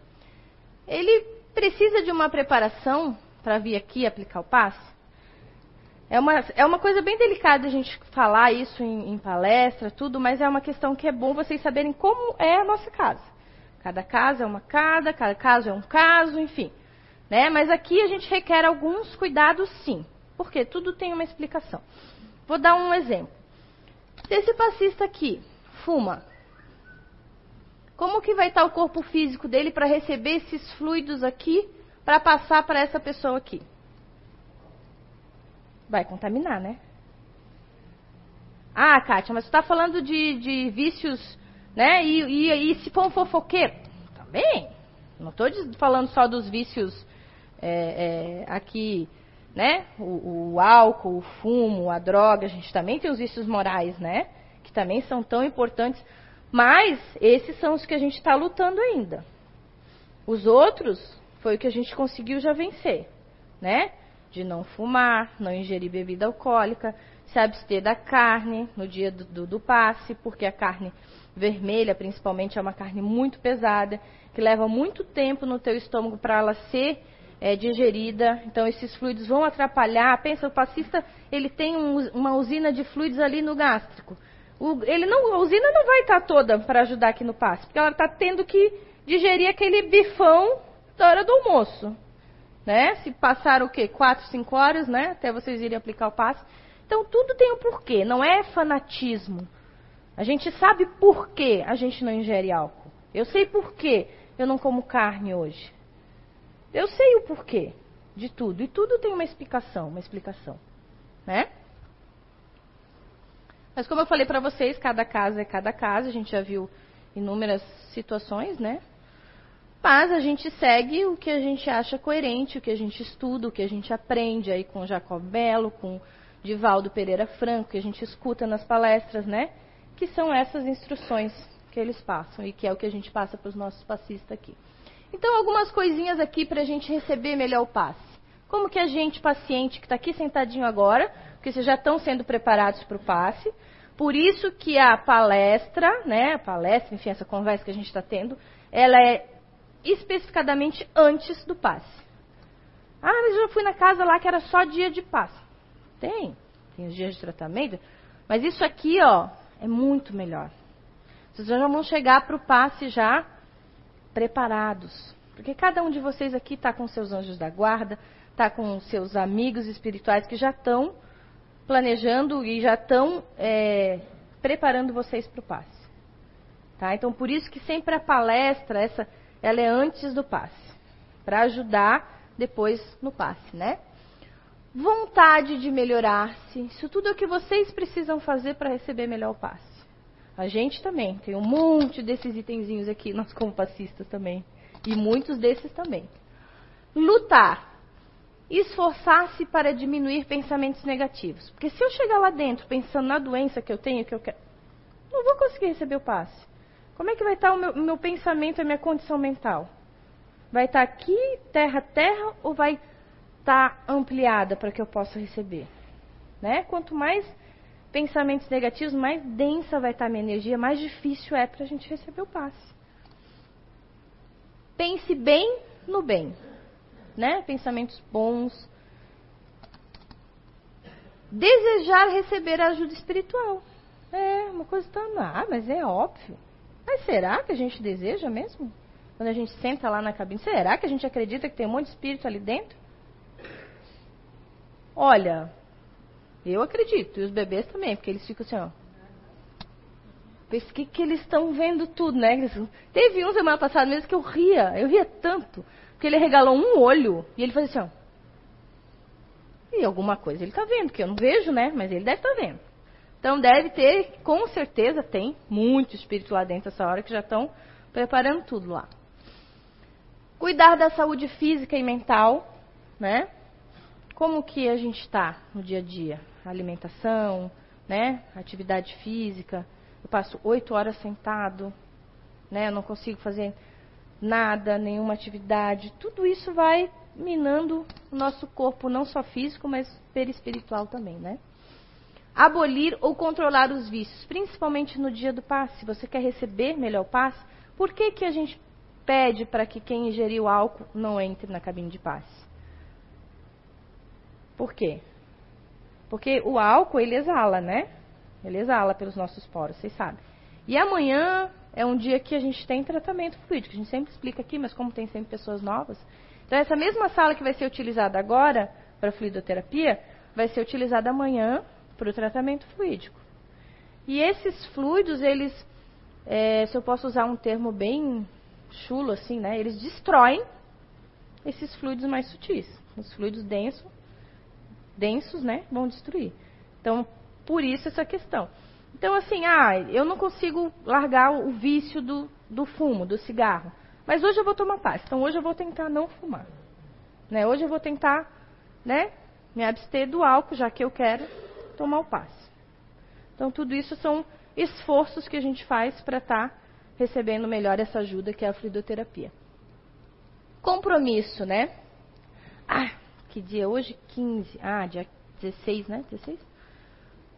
ele precisa de uma preparação para vir aqui aplicar o passe? É uma, é uma coisa bem delicada a gente falar isso em, em, palestra, tudo, mas é uma questão que é bom vocês saberem como é a nossa casa. Cada casa é uma casa, cada caso é um caso, enfim. Né? Mas aqui a gente requer alguns cuidados sim, porque tudo tem uma explicação. Vou dar um exemplo. Se esse passista aqui fuma, como que vai estar o corpo físico dele para receber esses fluidos aqui para passar para essa pessoa aqui? Vai contaminar, né? Ah, Kátia, mas você está falando de, de, vícios, né? E, e, e, se for um fofoqueiro? Também. Não estou falando só dos vícios é, é, aqui, né? O, o, álcool, o fumo, a droga. A gente também tem os vícios morais, né? Que também são tão importantes. Mas esses são os que a gente está lutando ainda. Os outros foi o que a gente conseguiu já vencer, né? De não fumar, não ingerir bebida alcoólica, se abster da carne no dia do, do, do passe, porque a carne vermelha, principalmente, é uma carne muito pesada, que leva muito tempo no teu estômago para ela ser é, digerida. Então, esses fluidos vão atrapalhar. Pensa, o passista, ele tem um, uma usina de fluidos ali no gástrico. O, ele não, a usina não vai estar toda para ajudar aqui no passe, porque ela está tendo que digerir aquele bifão da hora do almoço. Né? Se passar o quê? Quatro, cinco horas, né? Até vocês irem aplicar o passe. Então tudo tem um porquê, não é fanatismo. A gente sabe por que a gente não ingere álcool. Eu sei por que eu não como carne hoje. Eu sei o porquê de tudo. E tudo tem uma explicação, uma explicação. Né? Mas como eu falei para vocês, cada caso é cada caso, a gente já viu inúmeras situações, né? Mas a gente segue o que a gente acha coerente, o que a gente estuda, o que a gente aprende aí com Jacob Belo, com Divaldo Pereira Franco, que a gente escuta nas palestras, né? Que são essas instruções que eles passam e que é o que a gente passa para os nossos passistas aqui. Então, algumas coisinhas aqui para a gente receber melhor o passe. Como que a gente, paciente, que está aqui sentadinho agora, porque vocês já estão sendo preparados para o passe, por isso que a palestra, né, a palestra, enfim, essa conversa que a gente está tendo, ela é especificadamente antes do passe. Ah, mas eu já fui na casa lá que era só dia de passe. Tem, tem os dias de tratamento, mas isso aqui, ó, é muito melhor. Vocês já vão chegar para o passe já preparados. Porque cada um de vocês aqui está com seus anjos da guarda, está com seus amigos espirituais que já estão planejando e já estão é, preparando vocês para o passe. Tá? Então, por isso que sempre a palestra, essa, ela é antes do passe, para ajudar depois no passe, né? Vontade de melhorar-se, isso tudo é o que vocês precisam fazer para receber melhor o passe. A gente também tem um monte desses itenzinhos aqui, nós como passistas também, e muitos desses também. Lutar, esforçar-se para diminuir pensamentos negativos. Porque se eu chegar lá dentro pensando na doença que eu tenho, que eu quero, não vou conseguir receber o passe. Como é que vai estar o meu, meu pensamento, a minha condição mental? Vai estar aqui, terra, terra, ou vai estar ampliada para que eu possa receber? Né? Quanto mais pensamentos negativos, mais densa vai estar a minha energia, mais difícil é para a gente receber o passe. Pense bem no bem né? Pensamentos bons. Desejar receber ajuda espiritual. É uma coisa tão. Ah, mas é óbvio. Mas será que a gente deseja mesmo? quando a gente senta lá na cabine, será que a gente acredita que tem um monte de espírito ali dentro? Olha, eu acredito, e os bebês também, porque eles ficam assim, ó. Pensa que, que eles estão vendo tudo, né? Teve um semana passada mesmo que eu ria, eu ria tanto, porque ele regalou um olho e ele fazia assim, ó. E alguma coisa ele está vendo, que eu não vejo, né? Mas ele deve estar tá vendo. Então deve ter, com certeza tem, muito espírito lá dentro essa hora que já estão preparando tudo lá. Cuidar da saúde física e mental, né? Como que a gente está no dia a dia? Alimentação, né? Atividade física. Eu passo oito horas sentado, né? Eu não consigo fazer nada, nenhuma atividade. Tudo isso vai minando o nosso corpo, não só físico, mas perispiritual também, né? Abolir ou controlar os vícios, principalmente no dia do passe. Se você quer receber melhor passe, por que, que a gente pede para que quem ingeriu álcool não entre na cabine de passe? Por quê? Porque o álcool, ele exala, né? Ele exala pelos nossos poros, vocês sabem. E amanhã é um dia que a gente tem tratamento fluídico. A gente sempre explica aqui, mas como tem sempre pessoas novas, então, essa mesma sala que vai ser utilizada agora para fluidoterapia, vai ser utilizada amanhã para o tratamento fluídico. E esses fluidos, eles, é, se eu posso usar um termo bem chulo assim, né? Eles destroem esses fluidos mais sutis. Os fluidos densos, densos, né? Vão destruir. Então, por isso essa questão. Então, assim, ah, eu não consigo largar o vício do, do fumo, do cigarro. Mas hoje eu vou tomar paz. Então hoje eu vou tentar não fumar. Né? Hoje eu vou tentar né, me abster do álcool, já que eu quero tomar o passe. Então tudo isso são esforços que a gente faz para estar tá recebendo melhor essa ajuda que é a fluidoterapia. Compromisso, né? Ah, que dia? Hoje 15. Ah, dia 16, né? 16?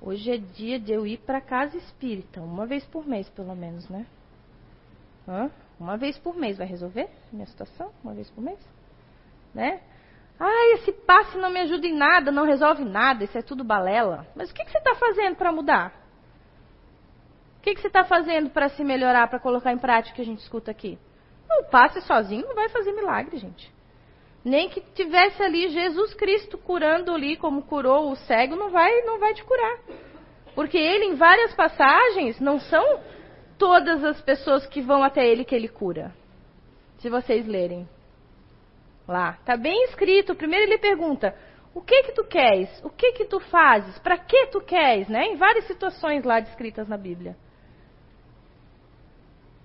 Hoje é dia de eu ir para casa espírita, uma vez por mês, pelo menos, né? Hã? Uma vez por mês vai resolver minha situação? Uma vez por mês? Né? Ah, esse passe não me ajuda em nada, não resolve nada, isso é tudo balela. Mas o que, que você está fazendo para mudar? O que, que você está fazendo para se melhorar, para colocar em prática o que a gente escuta aqui? O passe sozinho não vai fazer milagre, gente. Nem que tivesse ali Jesus Cristo curando ali como curou o cego, não vai, não vai te curar. Porque ele, em várias passagens, não são todas as pessoas que vão até ele que ele cura. Se vocês lerem. Lá, tá bem escrito. Primeiro ele pergunta: "O que que tu queres? O que que tu fazes? Para que tu queres?", né? Em várias situações lá descritas na Bíblia.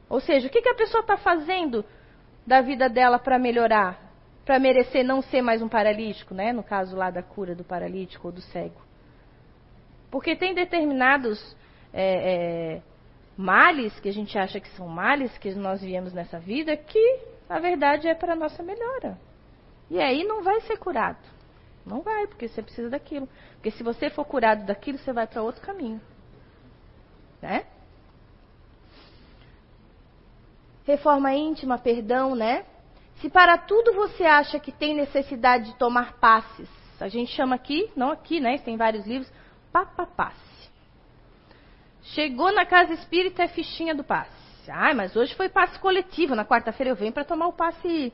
Ou seja, o que que a pessoa está fazendo da vida dela para melhorar, para merecer não ser mais um paralítico, né? No caso lá da cura do paralítico ou do cego. Porque tem determinados é, é, males que a gente acha que são males que nós viemos nessa vida, que a verdade é para nossa melhora. E aí não vai ser curado. Não vai, porque você precisa daquilo. Porque se você for curado daquilo, você vai para outro caminho. Né? Reforma íntima, perdão, né? Se para tudo você acha que tem necessidade de tomar passes, a gente chama aqui, não aqui, né? Tem vários livros, passe. Chegou na casa espírita é fichinha do passe. Ah, mas hoje foi passe coletivo. Na quarta-feira eu venho para tomar o passe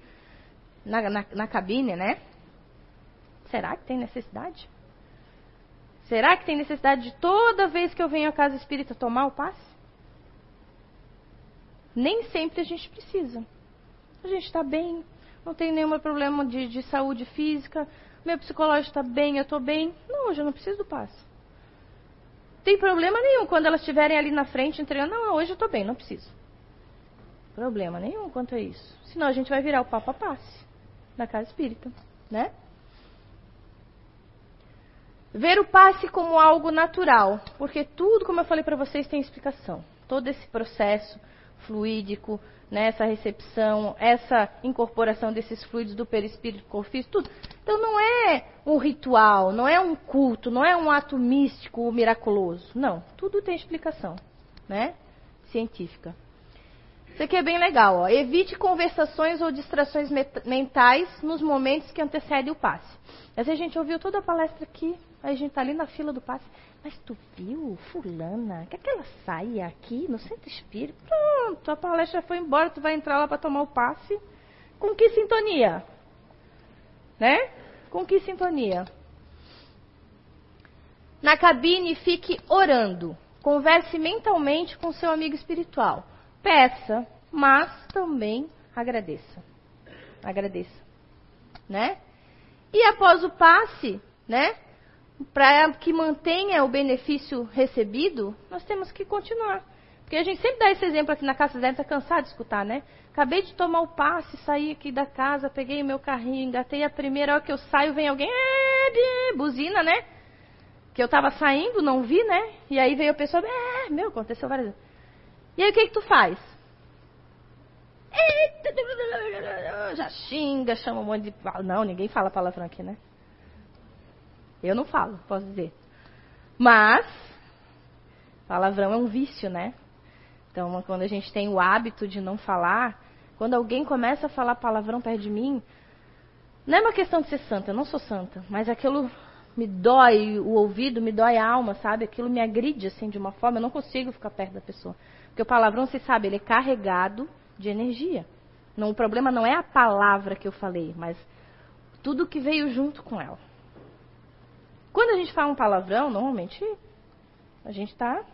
na, na, na cabine, né? Será que tem necessidade? Será que tem necessidade de toda vez que eu venho à casa espírita tomar o passe? Nem sempre a gente precisa. A gente está bem, não tem nenhum problema de, de saúde física, meu psicológico está bem, eu estou bem. Não, hoje eu não preciso do passe tem problema nenhum quando elas estiverem ali na frente entregando. Não, hoje eu estou bem, não preciso. Problema nenhum quanto a isso. Senão a gente vai virar o Papa Passe na casa espírita, né? Ver o passe como algo natural, porque tudo, como eu falei para vocês, tem explicação. Todo esse processo fluídico, né, essa recepção, essa incorporação desses fluidos do perispírito corpo tudo. Então não é um ritual, não é um culto, não é um ato místico miraculoso. Não, tudo tem explicação, né? Científica. Isso aqui é bem legal. Ó. Evite conversações ou distrações mentais nos momentos que antecedem o passe. Vezes a gente ouviu toda a palestra aqui, a gente está ali na fila do passe. Mas tu viu, fulana, que aquela saia aqui no centro espírita? Pronto, a palestra foi embora, tu vai entrar lá para tomar o passe. Com que sintonia? Né? Com que sintonia? Na cabine, fique orando. Converse mentalmente com seu amigo espiritual. Peça, mas também agradeça. Agradeça. Né? E após o passe, né? Para que mantenha o benefício recebido, nós temos que continuar. Porque a gente sempre dá esse exemplo aqui na casa, você deve estar cansado de escutar, né? Acabei de tomar o passe, saí aqui da casa, peguei o meu carrinho, engatei a primeira hora que eu saio, vem alguém, é, buzina, né? Que eu estava saindo, não vi, né? E aí veio a pessoa, é, meu, aconteceu várias vezes. E aí o que que tu faz? Já xinga, chama um monte de. Não, ninguém fala palavrão aqui, né? Eu não falo, posso dizer. Mas, palavrão é um vício, né? Então, quando a gente tem o hábito de não falar, quando alguém começa a falar palavrão perto de mim, não é uma questão de ser santa, eu não sou santa, mas aquilo me dói o ouvido, me dói a alma, sabe? Aquilo me agride assim de uma forma, eu não consigo ficar perto da pessoa. Porque o palavrão, você sabe, ele é carregado de energia. Não, o problema não é a palavra que eu falei, mas tudo que veio junto com ela. Quando a gente fala um palavrão, normalmente a gente está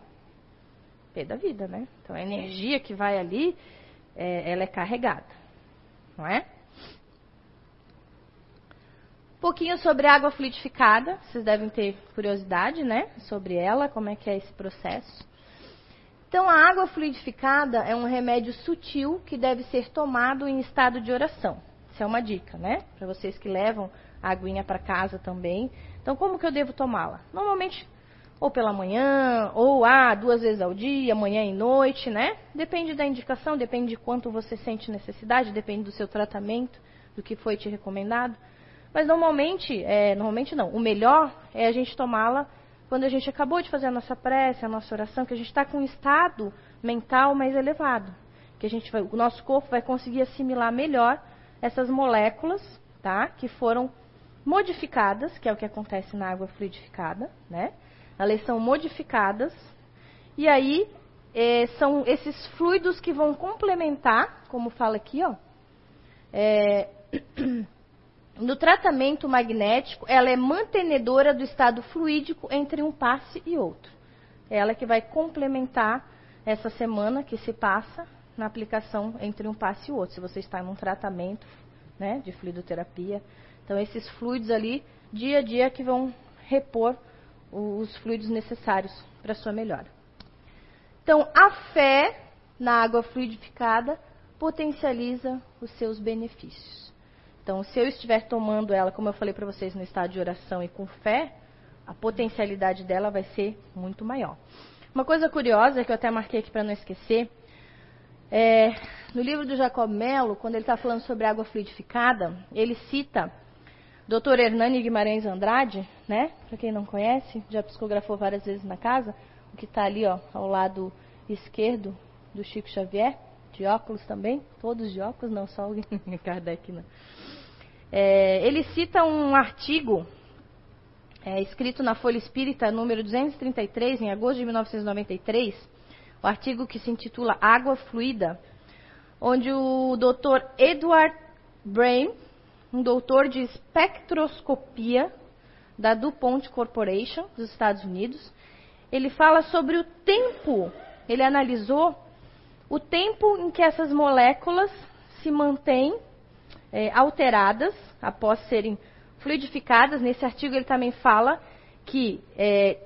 pé da vida, né? Então a energia que vai ali, é, ela é carregada, não é? Um pouquinho sobre a água fluidificada, vocês devem ter curiosidade, né? Sobre ela, como é que é esse processo. Então, a água fluidificada é um remédio sutil que deve ser tomado em estado de oração. Isso é uma dica, né? Para vocês que levam a aguinha para casa também. Então, como que eu devo tomá-la? Normalmente, ou pela manhã, ou ah, duas vezes ao dia, manhã e noite, né? Depende da indicação, depende de quanto você sente necessidade, depende do seu tratamento, do que foi te recomendado. Mas normalmente, é, normalmente não. O melhor é a gente tomá-la quando a gente acabou de fazer a nossa prece, a nossa oração, que a gente está com um estado mental mais elevado, que a gente vai, o nosso corpo vai conseguir assimilar melhor essas moléculas, tá? Que foram modificadas, que é o que acontece na água fluidificada, né? Elas são modificadas e aí é, são esses fluidos que vão complementar, como fala aqui, ó. É, No tratamento magnético, ela é mantenedora do estado fluídico entre um passe e outro. É ela que vai complementar essa semana que se passa na aplicação entre um passe e outro. Se você está em um tratamento né, de fluidoterapia. Então, esses fluidos ali, dia a dia, que vão repor os fluidos necessários para sua melhora. Então, a fé na água fluidificada potencializa os seus benefícios. Então, se eu estiver tomando ela, como eu falei para vocês, no estado de oração e com fé, a potencialidade dela vai ser muito maior. Uma coisa curiosa que eu até marquei aqui para não esquecer, é, no livro do Jacob Mello, quando ele está falando sobre água fluidificada, ele cita Dr. Hernani Guimarães Andrade, né? Para quem não conhece, já psicografou várias vezes na casa, o que está ali, ó, ao lado esquerdo do Chico Xavier, de óculos também, todos de óculos, não só o Kardec, não. É, ele cita um artigo é, escrito na Folha Espírita, número 233, em agosto de 1993, o artigo que se intitula Água Fluida, onde o Dr. Edward Brain, um doutor de espectroscopia da DuPont Corporation dos Estados Unidos, ele fala sobre o tempo, ele analisou o tempo em que essas moléculas se mantêm é, alteradas após serem fluidificadas. Nesse artigo ele também fala que é,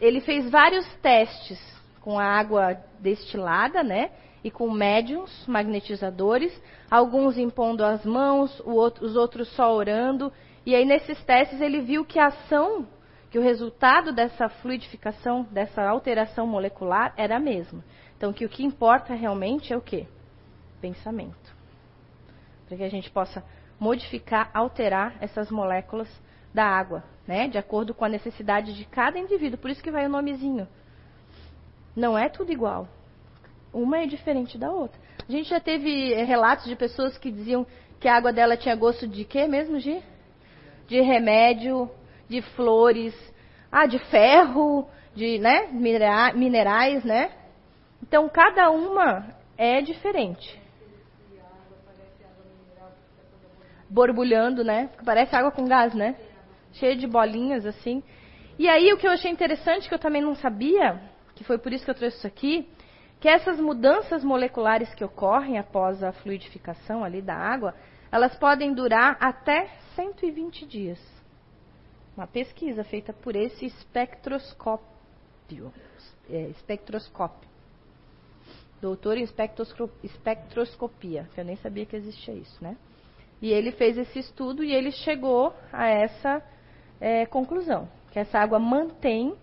ele fez vários testes com a água destilada, né? E com médiums magnetizadores, alguns impondo as mãos, os outros só orando. E aí nesses testes ele viu que a ação, que o resultado dessa fluidificação, dessa alteração molecular era a mesma. Então que o que importa realmente é o quê? Pensamento para que a gente possa modificar, alterar essas moléculas da água, né? De acordo com a necessidade de cada indivíduo. Por isso que vai o nomezinho. Não é tudo igual. Uma é diferente da outra. A gente já teve é, relatos de pessoas que diziam que a água dela tinha gosto de quê mesmo, Gi? De remédio, de flores, ah, de ferro, de né, minerais, né? Então cada uma é diferente. Borbulhando, né? Parece água com gás, né? Cheia de bolinhas assim. E aí o que eu achei interessante, que eu também não sabia, que foi por isso que eu trouxe isso aqui, que essas mudanças moleculares que ocorrem após a fluidificação ali da água, elas podem durar até 120 dias. Uma pesquisa feita por esse espectroscópio. É, espectroscópio. Doutor em espectroscopia, que eu nem sabia que existia isso, né? E ele fez esse estudo e ele chegou a essa é, conclusão, que essa água mantém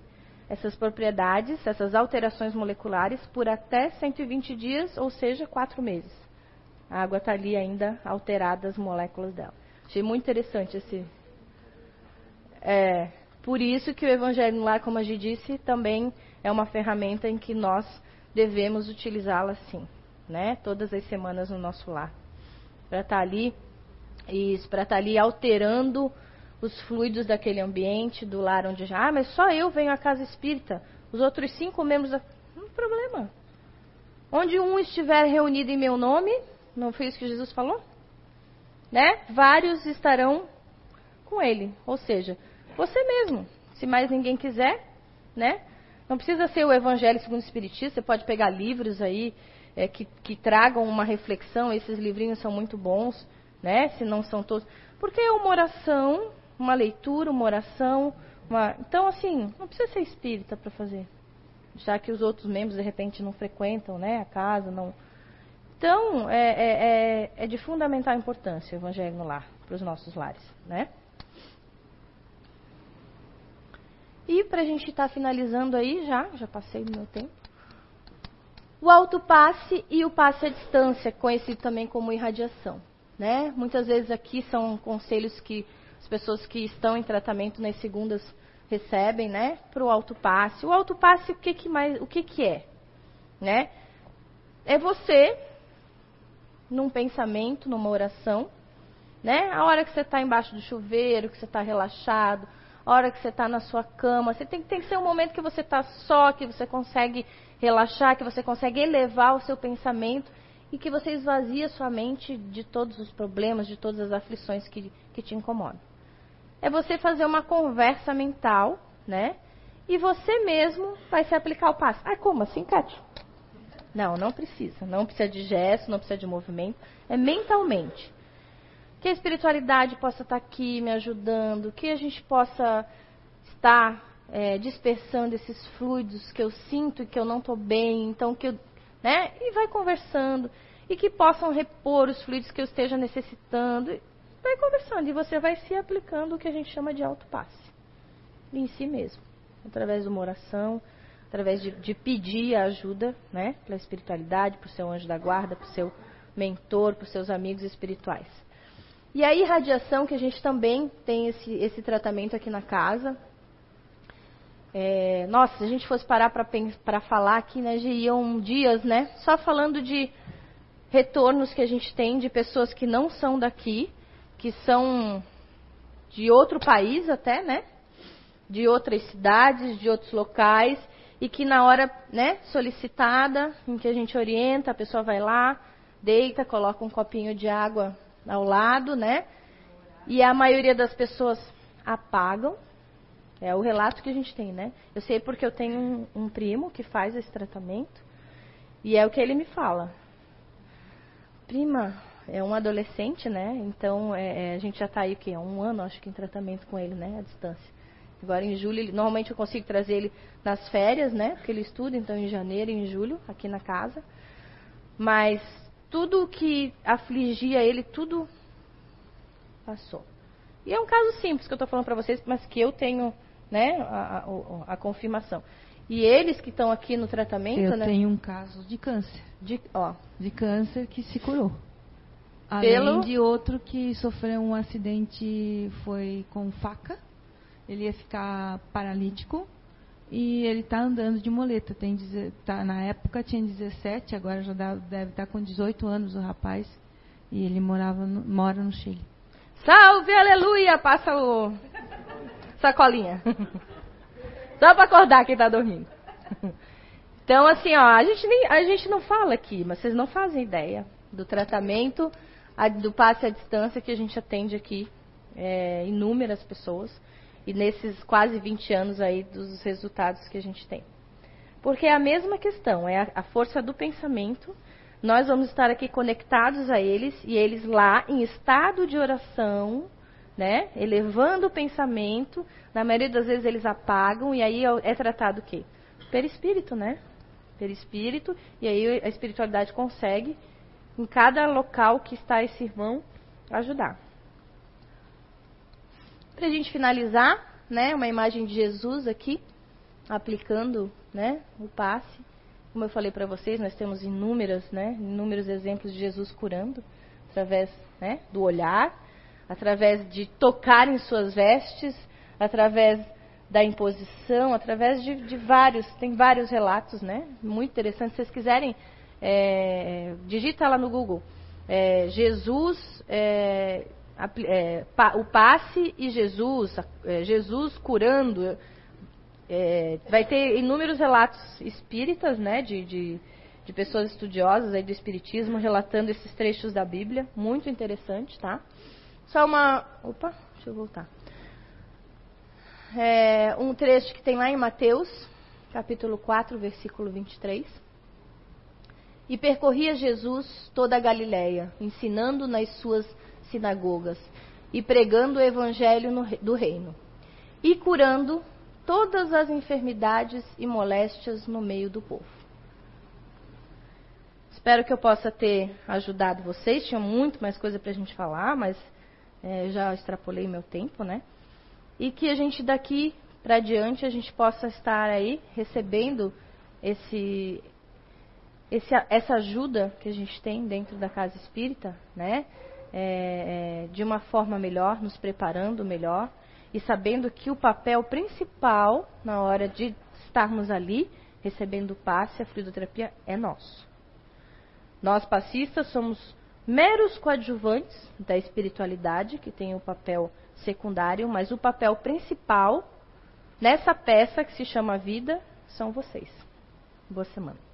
essas propriedades, essas alterações moleculares por até 120 dias, ou seja, quatro meses. A água está ali ainda alterada, as moléculas dela. Achei muito interessante esse. É, por isso que o Evangelho lá, como a gente disse, também é uma ferramenta em que nós devemos utilizá-la sim, né? Todas as semanas no nosso lar. Para estar tá ali, isso, para estar tá ali alterando os fluidos daquele ambiente, do lar onde já. Ah, mas só eu venho à casa espírita. Os outros cinco membros. Da... Não problema. Onde um estiver reunido em meu nome, não foi isso que Jesus falou? Né? Vários estarão com ele. Ou seja, você mesmo. Se mais ninguém quiser, né? Não precisa ser o Evangelho segundo o Espiritismo, você pode pegar livros aí é, que, que tragam uma reflexão. Esses livrinhos são muito bons, né? Se não são todos. Porque é uma oração uma leitura, uma oração. Uma... Então, assim, não precisa ser espírita para fazer. Já que os outros membros, de repente, não frequentam né, a casa. não. Então, é, é, é, é de fundamental importância o Evangelho no lar, para os nossos lares. Né? E para a gente estar tá finalizando aí, já, já passei do meu tempo. O autopasse e o passe à distância, conhecido também como irradiação. Né? Muitas vezes aqui são conselhos que as pessoas que estão em tratamento nas segundas recebem, né, para o autopasse. O autopasse, o que que mais, o que que é, né? É você num pensamento, numa oração, né? A hora que você está embaixo do chuveiro, que você está relaxado, a hora que você está na sua cama, você tem, tem que ser um momento que você está só, que você consegue relaxar, que você consegue elevar o seu pensamento e que você esvazia sua mente de todos os problemas, de todas as aflições que, que te incomodam é você fazer uma conversa mental, né? E você mesmo vai se aplicar o passo. Ah, como assim, Kátia? Não, não precisa. Não precisa de gesto, não precisa de movimento. É mentalmente. Que a espiritualidade possa estar aqui me ajudando, que a gente possa estar é, dispersando esses fluidos que eu sinto e que eu não estou bem, então que eu, né? E vai conversando e que possam repor os fluidos que eu esteja necessitando vai conversando e você vai se aplicando o que a gente chama de autopasse em si mesmo, através de uma oração, através de, de pedir ajuda, né, pela espiritualidade, para o seu anjo da guarda, para o seu mentor, para os seus amigos espirituais. E a irradiação, que a gente também tem esse, esse tratamento aqui na casa. É, nossa, se a gente fosse parar para falar aqui, né, já iam dias, né, só falando de retornos que a gente tem de pessoas que não são daqui, que são de outro país até, né? De outras cidades, de outros locais, e que na hora, né, solicitada, em que a gente orienta, a pessoa vai lá, deita, coloca um copinho de água ao lado, né? E a maioria das pessoas apagam. É o relato que a gente tem, né? Eu sei porque eu tenho um, um primo que faz esse tratamento. E é o que ele me fala. Prima, é um adolescente, né? Então é, é a gente já está aí o quê? Um ano, acho que em tratamento com ele, né? À distância. Agora em julho, ele, normalmente eu consigo trazer ele nas férias, né? Porque ele estuda, então em janeiro e em julho, aqui na casa. Mas tudo que afligia ele, tudo passou. E é um caso simples que eu estou falando para vocês, mas que eu tenho né, a, a, a confirmação. E eles que estão aqui no tratamento, eu né? Eu tenho um caso de câncer. De, ó. de câncer que se curou. Além Pelo... de outro que sofreu um acidente, foi com faca. Ele ia ficar paralítico E ele está andando de muleta. Tem, tá, na época tinha 17, agora já dá, deve estar tá com 18 anos o rapaz. E ele morava no, mora no Chile. Salve, aleluia! Passa o sacolinha. Só para acordar quem está dormindo. Então, assim, ó, a gente, nem, a gente não fala aqui, mas vocês não fazem ideia do tratamento, a, do passe à distância que a gente atende aqui, é, inúmeras pessoas, e nesses quase 20 anos aí dos resultados que a gente tem. Porque é a mesma questão, é a, a força do pensamento. Nós vamos estar aqui conectados a eles e eles lá em estado de oração, né, elevando o pensamento. Na maioria das vezes eles apagam e aí é, é tratado o quê? Perispírito, né? perispírito, e aí a espiritualidade consegue, em cada local que está esse irmão, ajudar. Para a gente finalizar, né, uma imagem de Jesus aqui, aplicando né, o passe. Como eu falei para vocês, nós temos inúmeras, né, inúmeros exemplos de Jesus curando, através né, do olhar, através de tocar em suas vestes, através da imposição, através de, de, vários, tem vários relatos, né? Muito interessante. Se vocês quiserem, é, digita lá no Google. É, Jesus, é, é pa, o passe e Jesus, é, Jesus curando. É, vai ter inúmeros relatos espíritas, né? De, de, de pessoas estudiosas aí do espiritismo relatando esses trechos da Bíblia. Muito interessante, tá? Só uma. Opa, deixa eu voltar é, um trecho que tem lá em Mateus, capítulo 4, versículo 23. E percorria Jesus toda a Galiléia, ensinando nas suas sinagogas e pregando o evangelho no, do reino, e curando todas as enfermidades e moléstias no meio do povo. Espero que eu possa ter ajudado vocês. Tinha muito mais coisa para a gente falar, mas é, já extrapolei meu tempo, né? e que a gente daqui para diante a gente possa estar aí recebendo esse, esse, essa ajuda que a gente tem dentro da casa espírita, né? É, é, de uma forma melhor, nos preparando melhor e sabendo que o papel principal na hora de estarmos ali recebendo o passe, a fluidoterapia é nosso. Nós passistas somos meros coadjuvantes da espiritualidade que tem o papel secundário, mas o papel principal nessa peça que se chama vida são vocês. Boa semana.